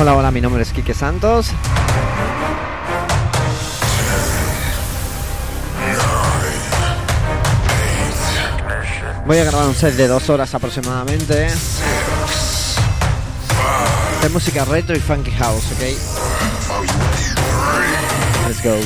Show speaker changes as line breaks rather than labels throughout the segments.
Hola, hola, mi nombre es Quique Santos. Voy a grabar un set de dos horas aproximadamente de música retro y funky house, ¿ok? Let's go.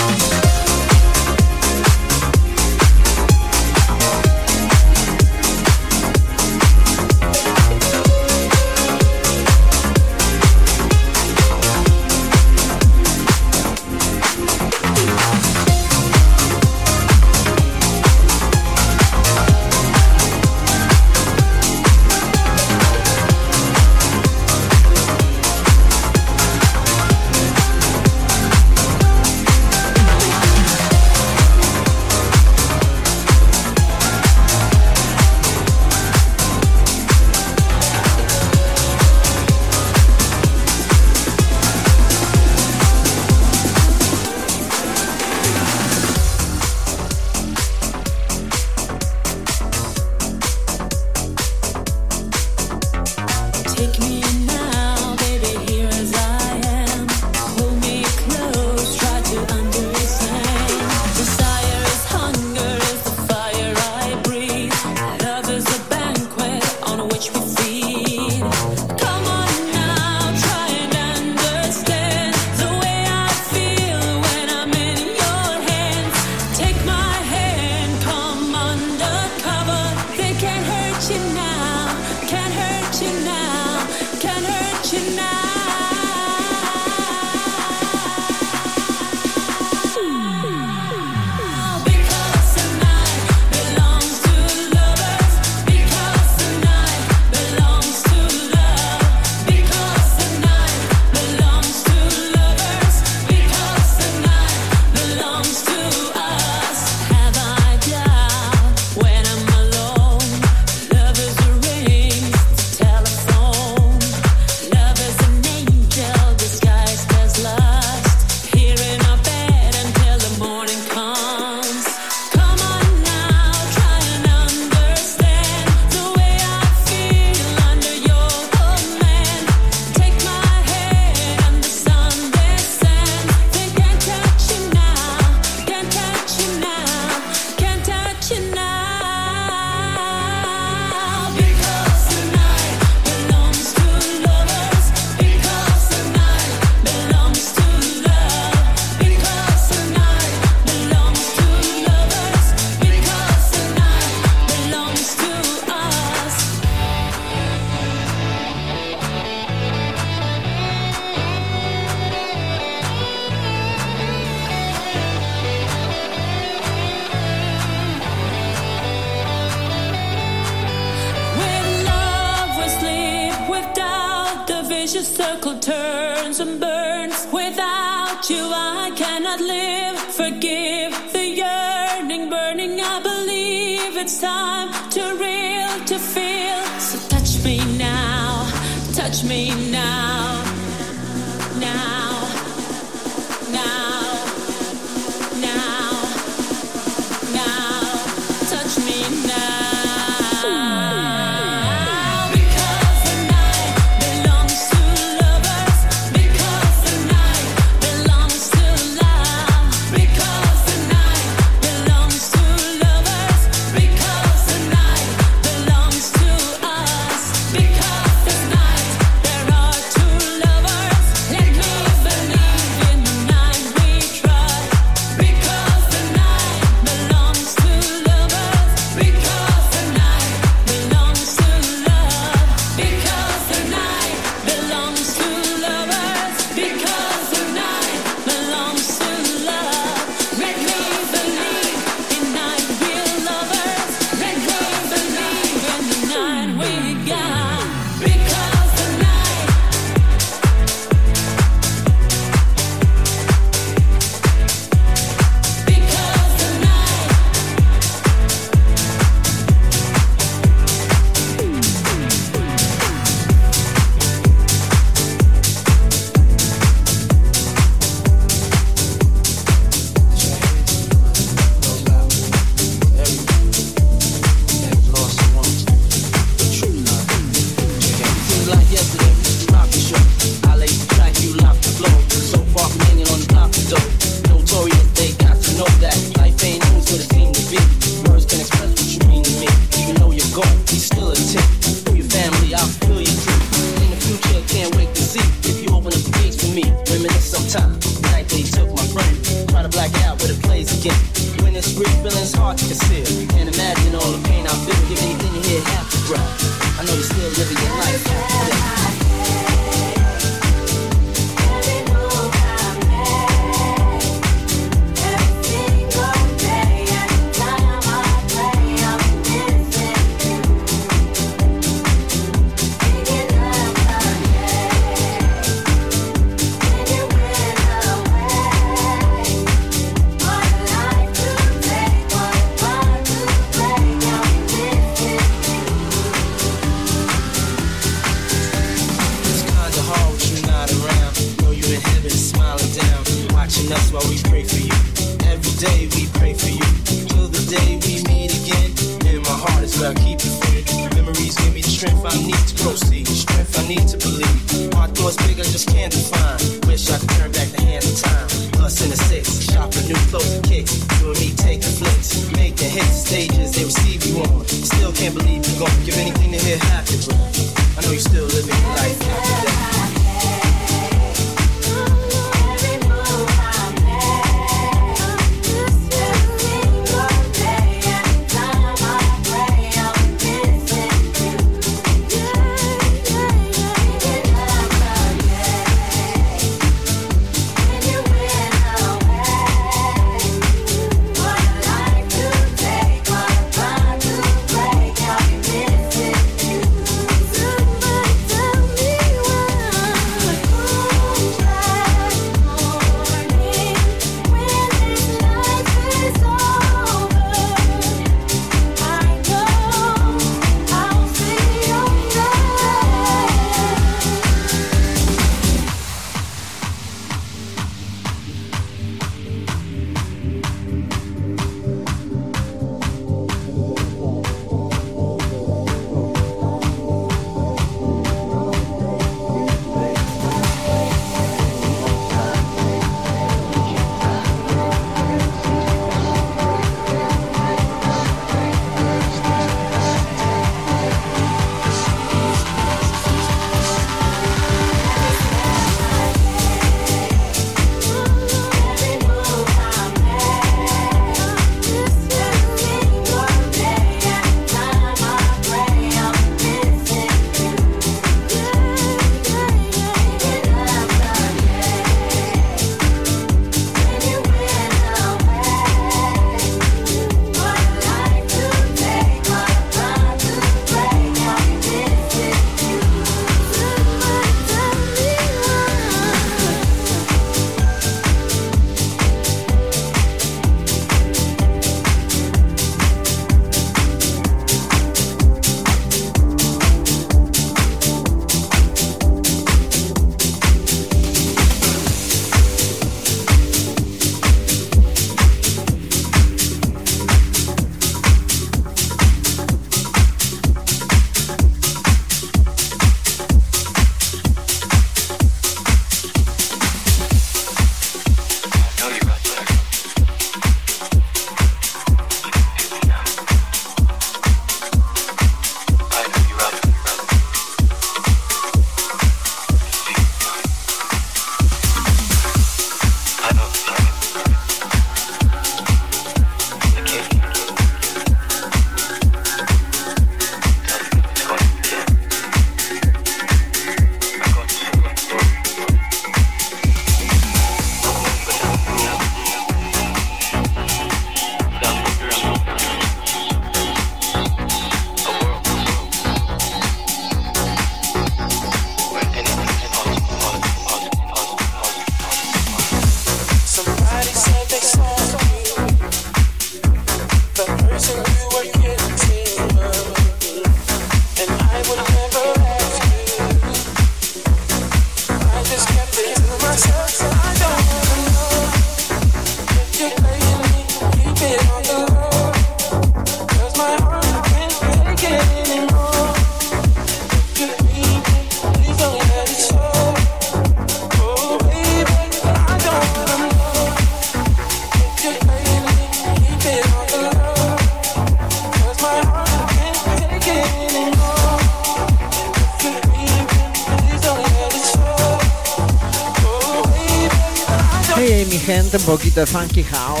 the funky house.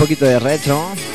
Un poquito de retro.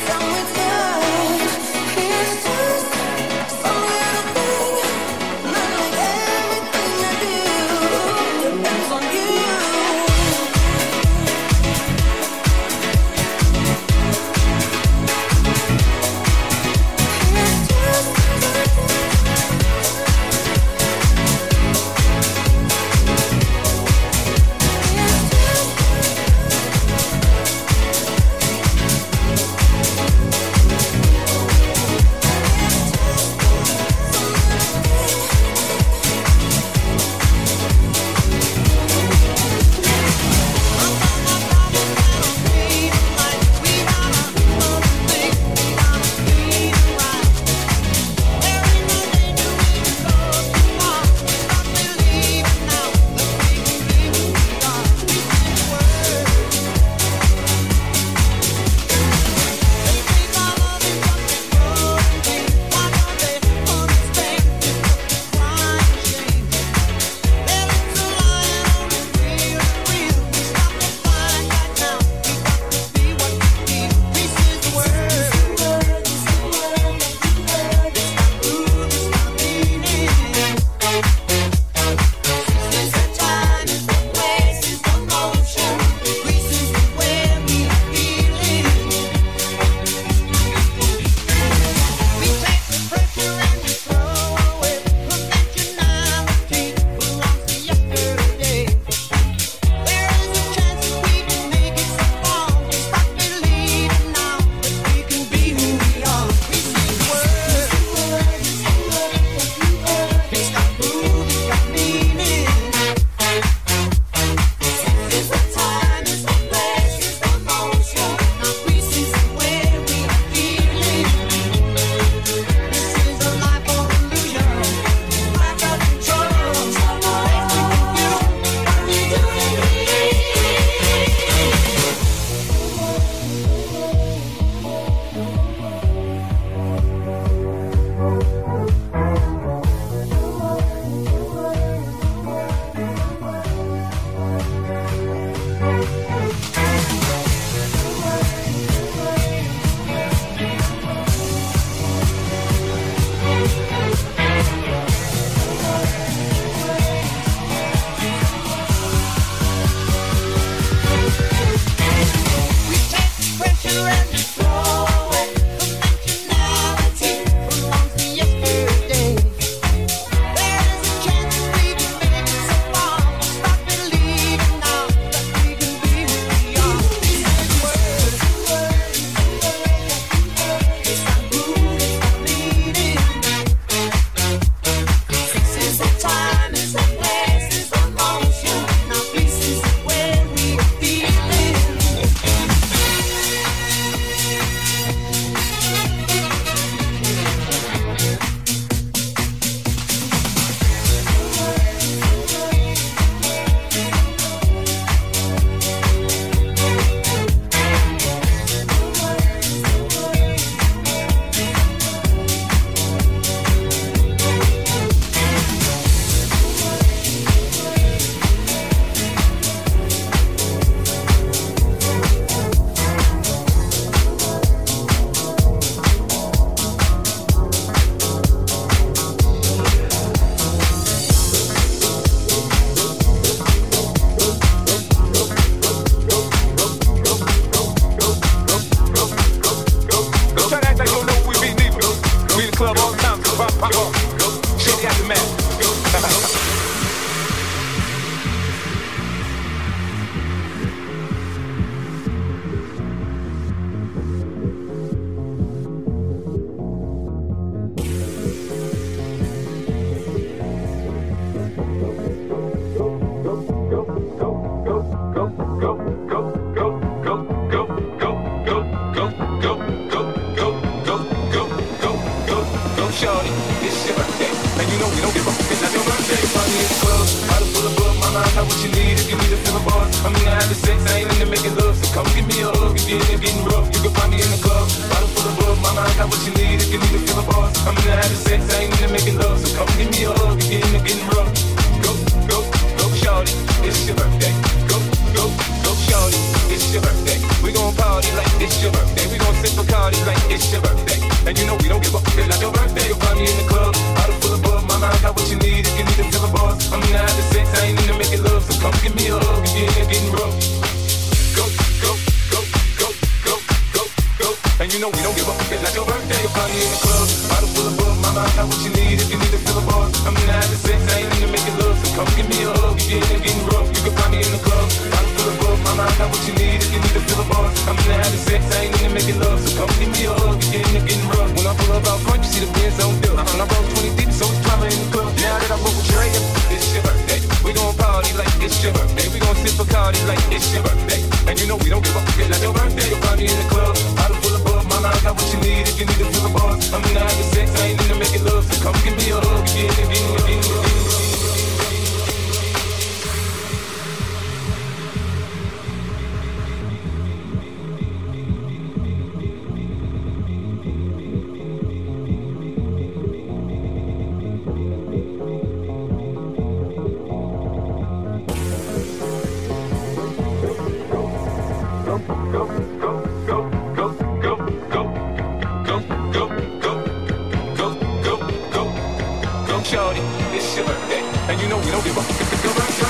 and you know we don't give up.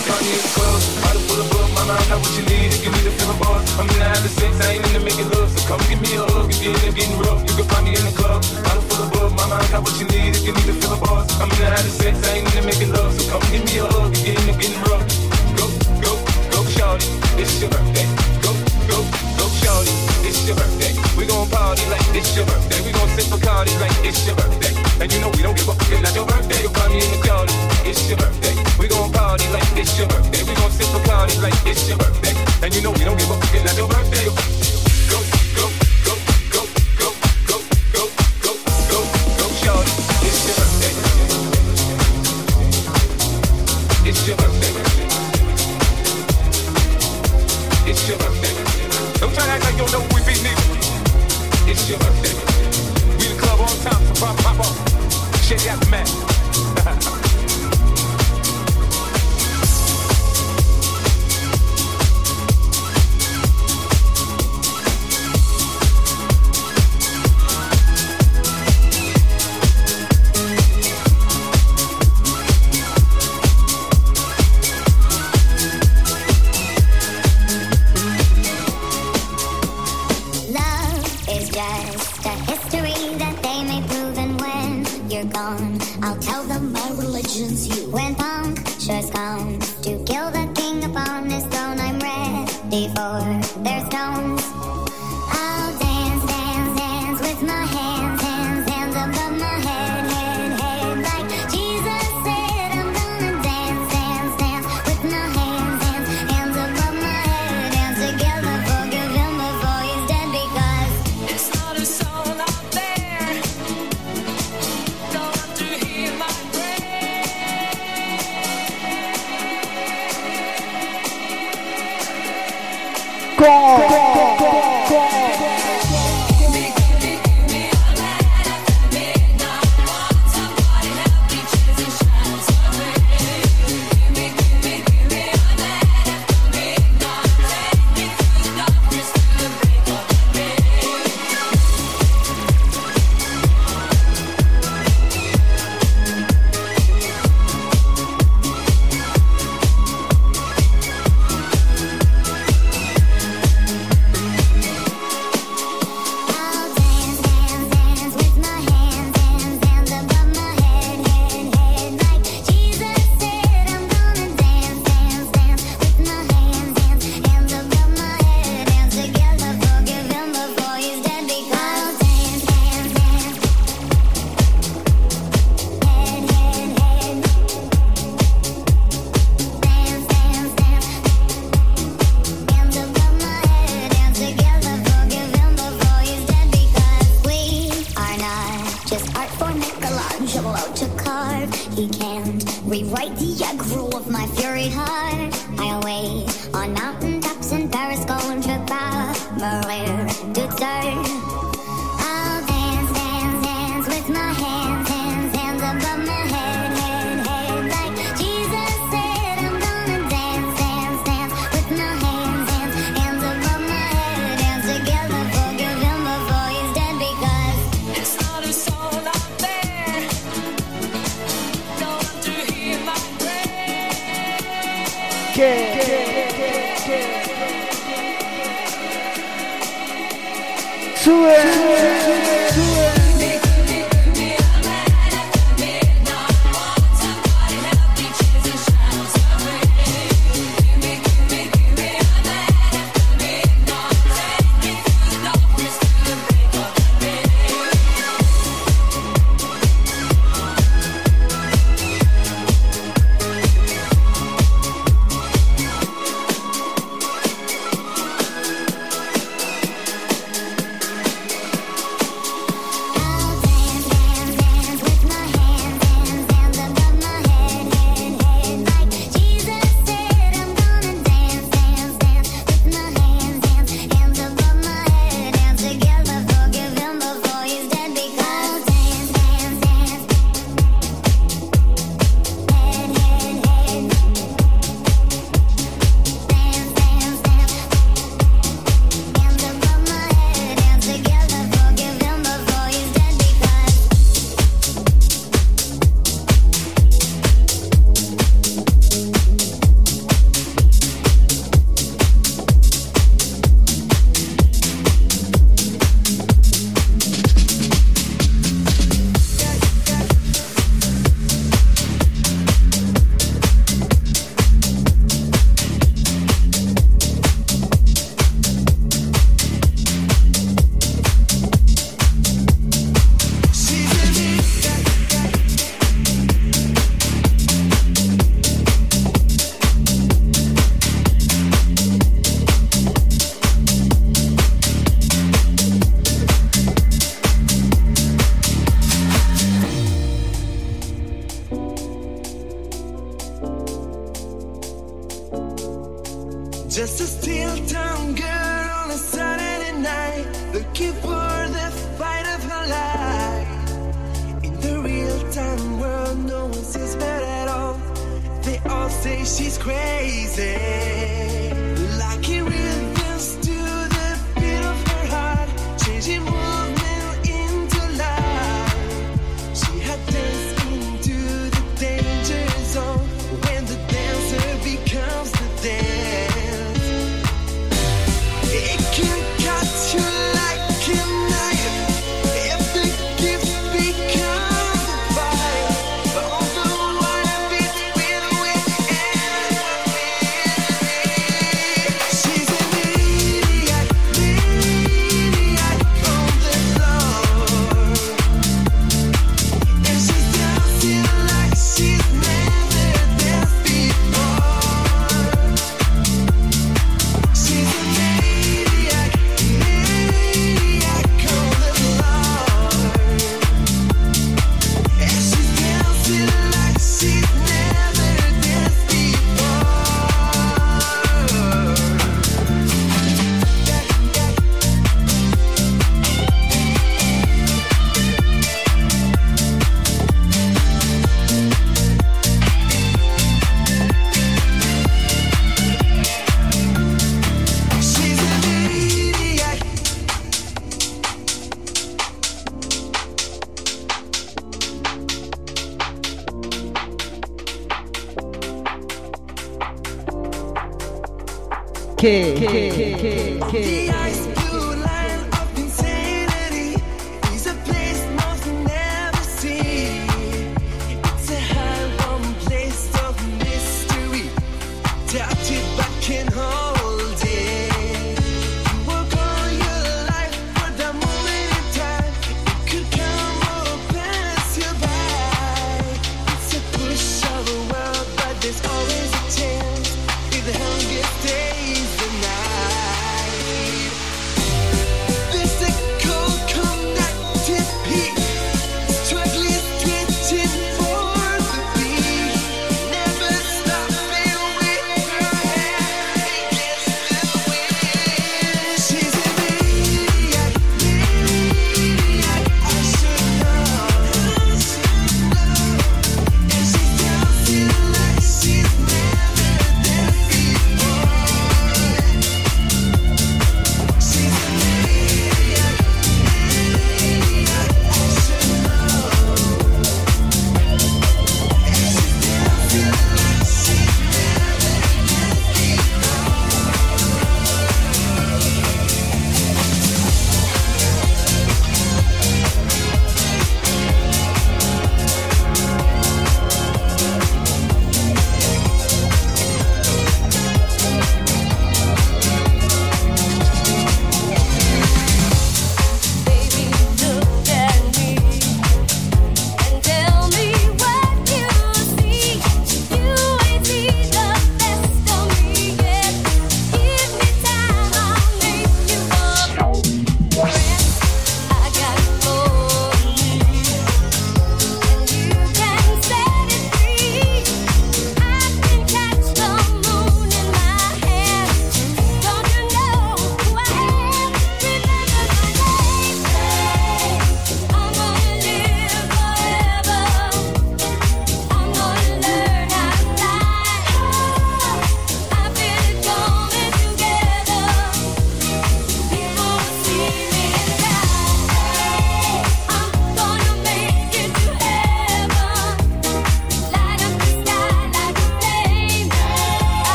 Gun is close, bottle full of blood, my mind got what you need. If you need a feeling I'm in the having sex, I ain't into making love. So come give me a hug, if you're getting rough, you can find me in the club. Bottle full of blood, my mind got what you need. If you need a feeling I'm in the having sex, I ain't into making love. So come give me a hug, if you're getting rough. Go, go, go, shawty, it's your birthday. Go, go, go, shawty, it's your birthday. We gon' party like it's your birthday. We gon' sip a party like it's your birthday. And you know we don't give a fuck. It's not your birthday. You call me in the club. It's your birthday. We gon' party like it's your birthday. We gon' sip a party like it's your birthday. And you know we don't give a fuck. It's not your birthday.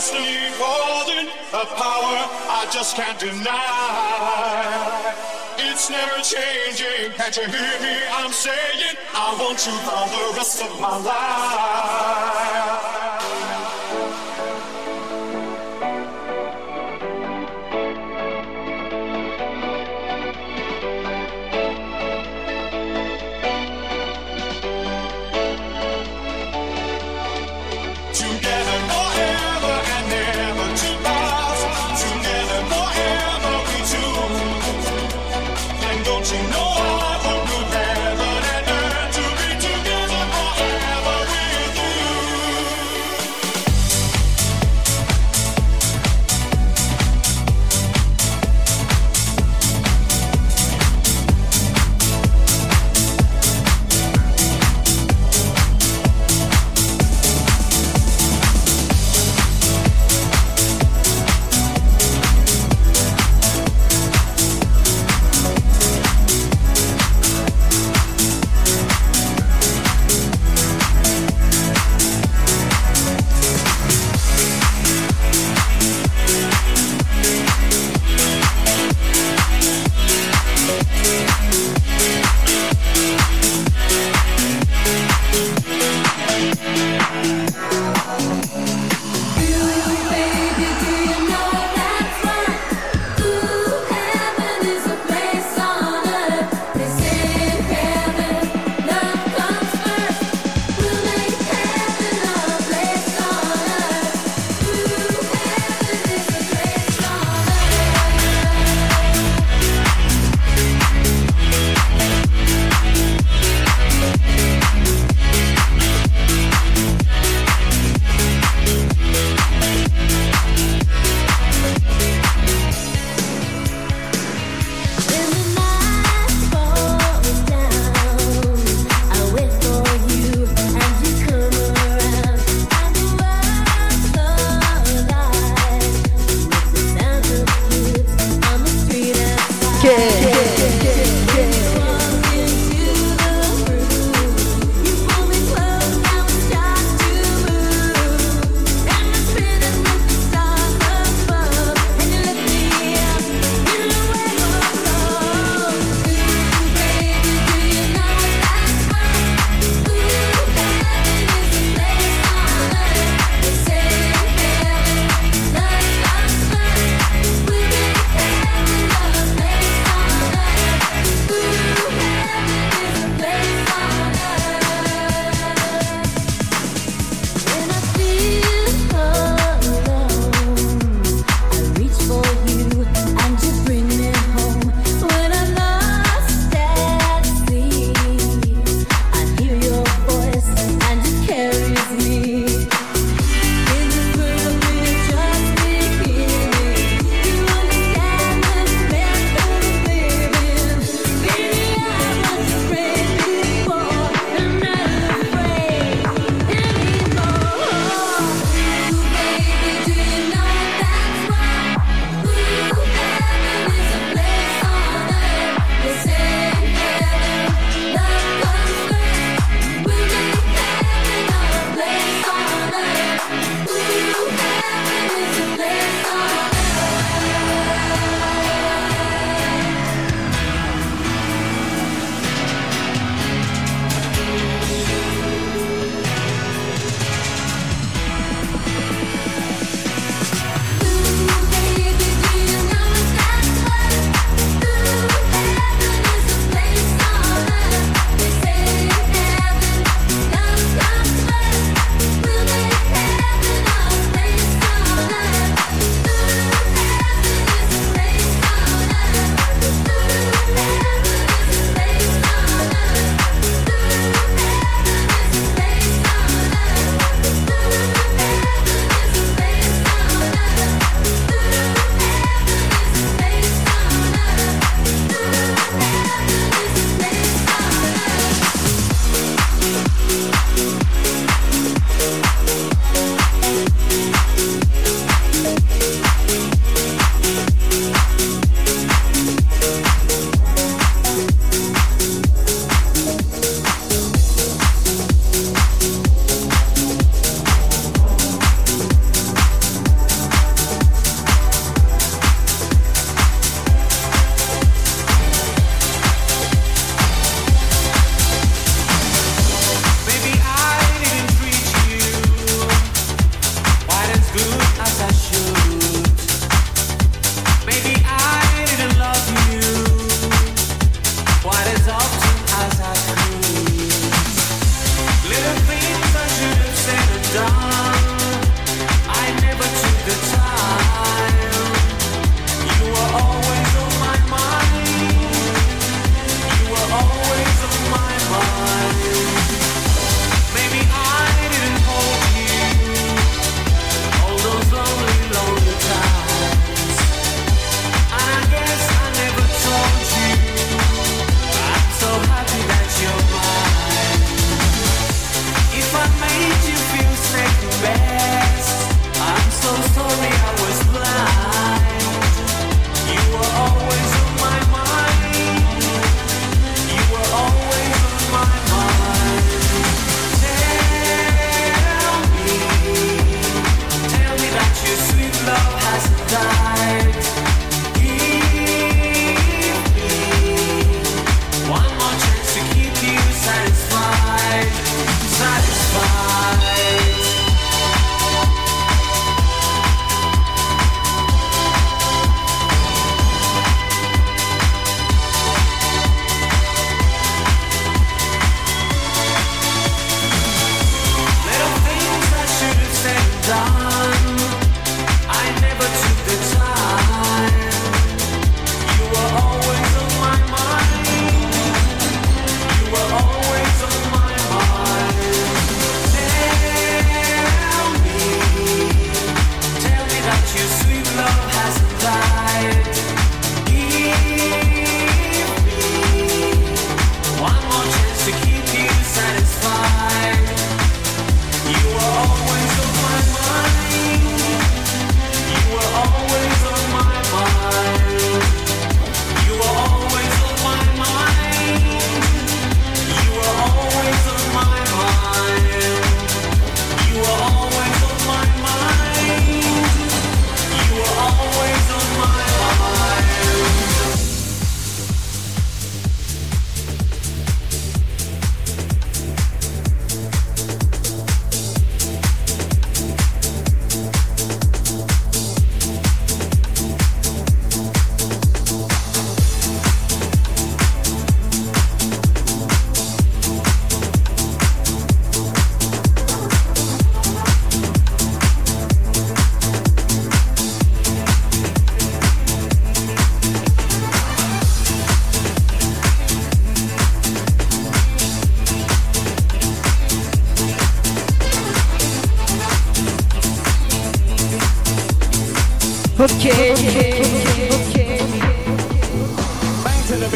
Destiny calling, a power I just can't deny. It's never changing. Can't you hear me? I'm saying I want you for the rest of my life.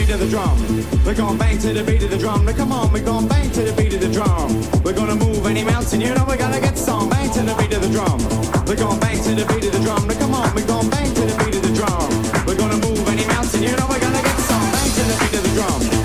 beat of the drum. We're gonna bang to the beat of the drum. Now come on, we're gonna bang to the beat of the drum. We're gonna move any mountain, you know we're gonna get some. Bang to the beat of the drum. We're gonna bang to the beat of the drum. Now come on, we're gonna bang to the beat of the drum. We're gonna move any mountain, you know we're gonna get some. Bang to the beat of the drum.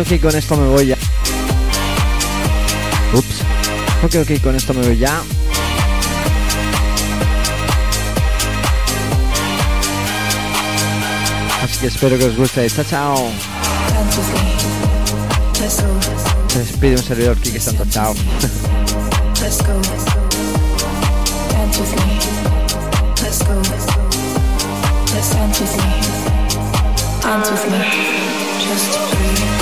ok, con esto me voy ya. Ups. Ok, ok, con esto me voy ya. Así que espero que os guste. Chao, chao. Se despide un servidor, Kike Santo. Chao.
Just breathe.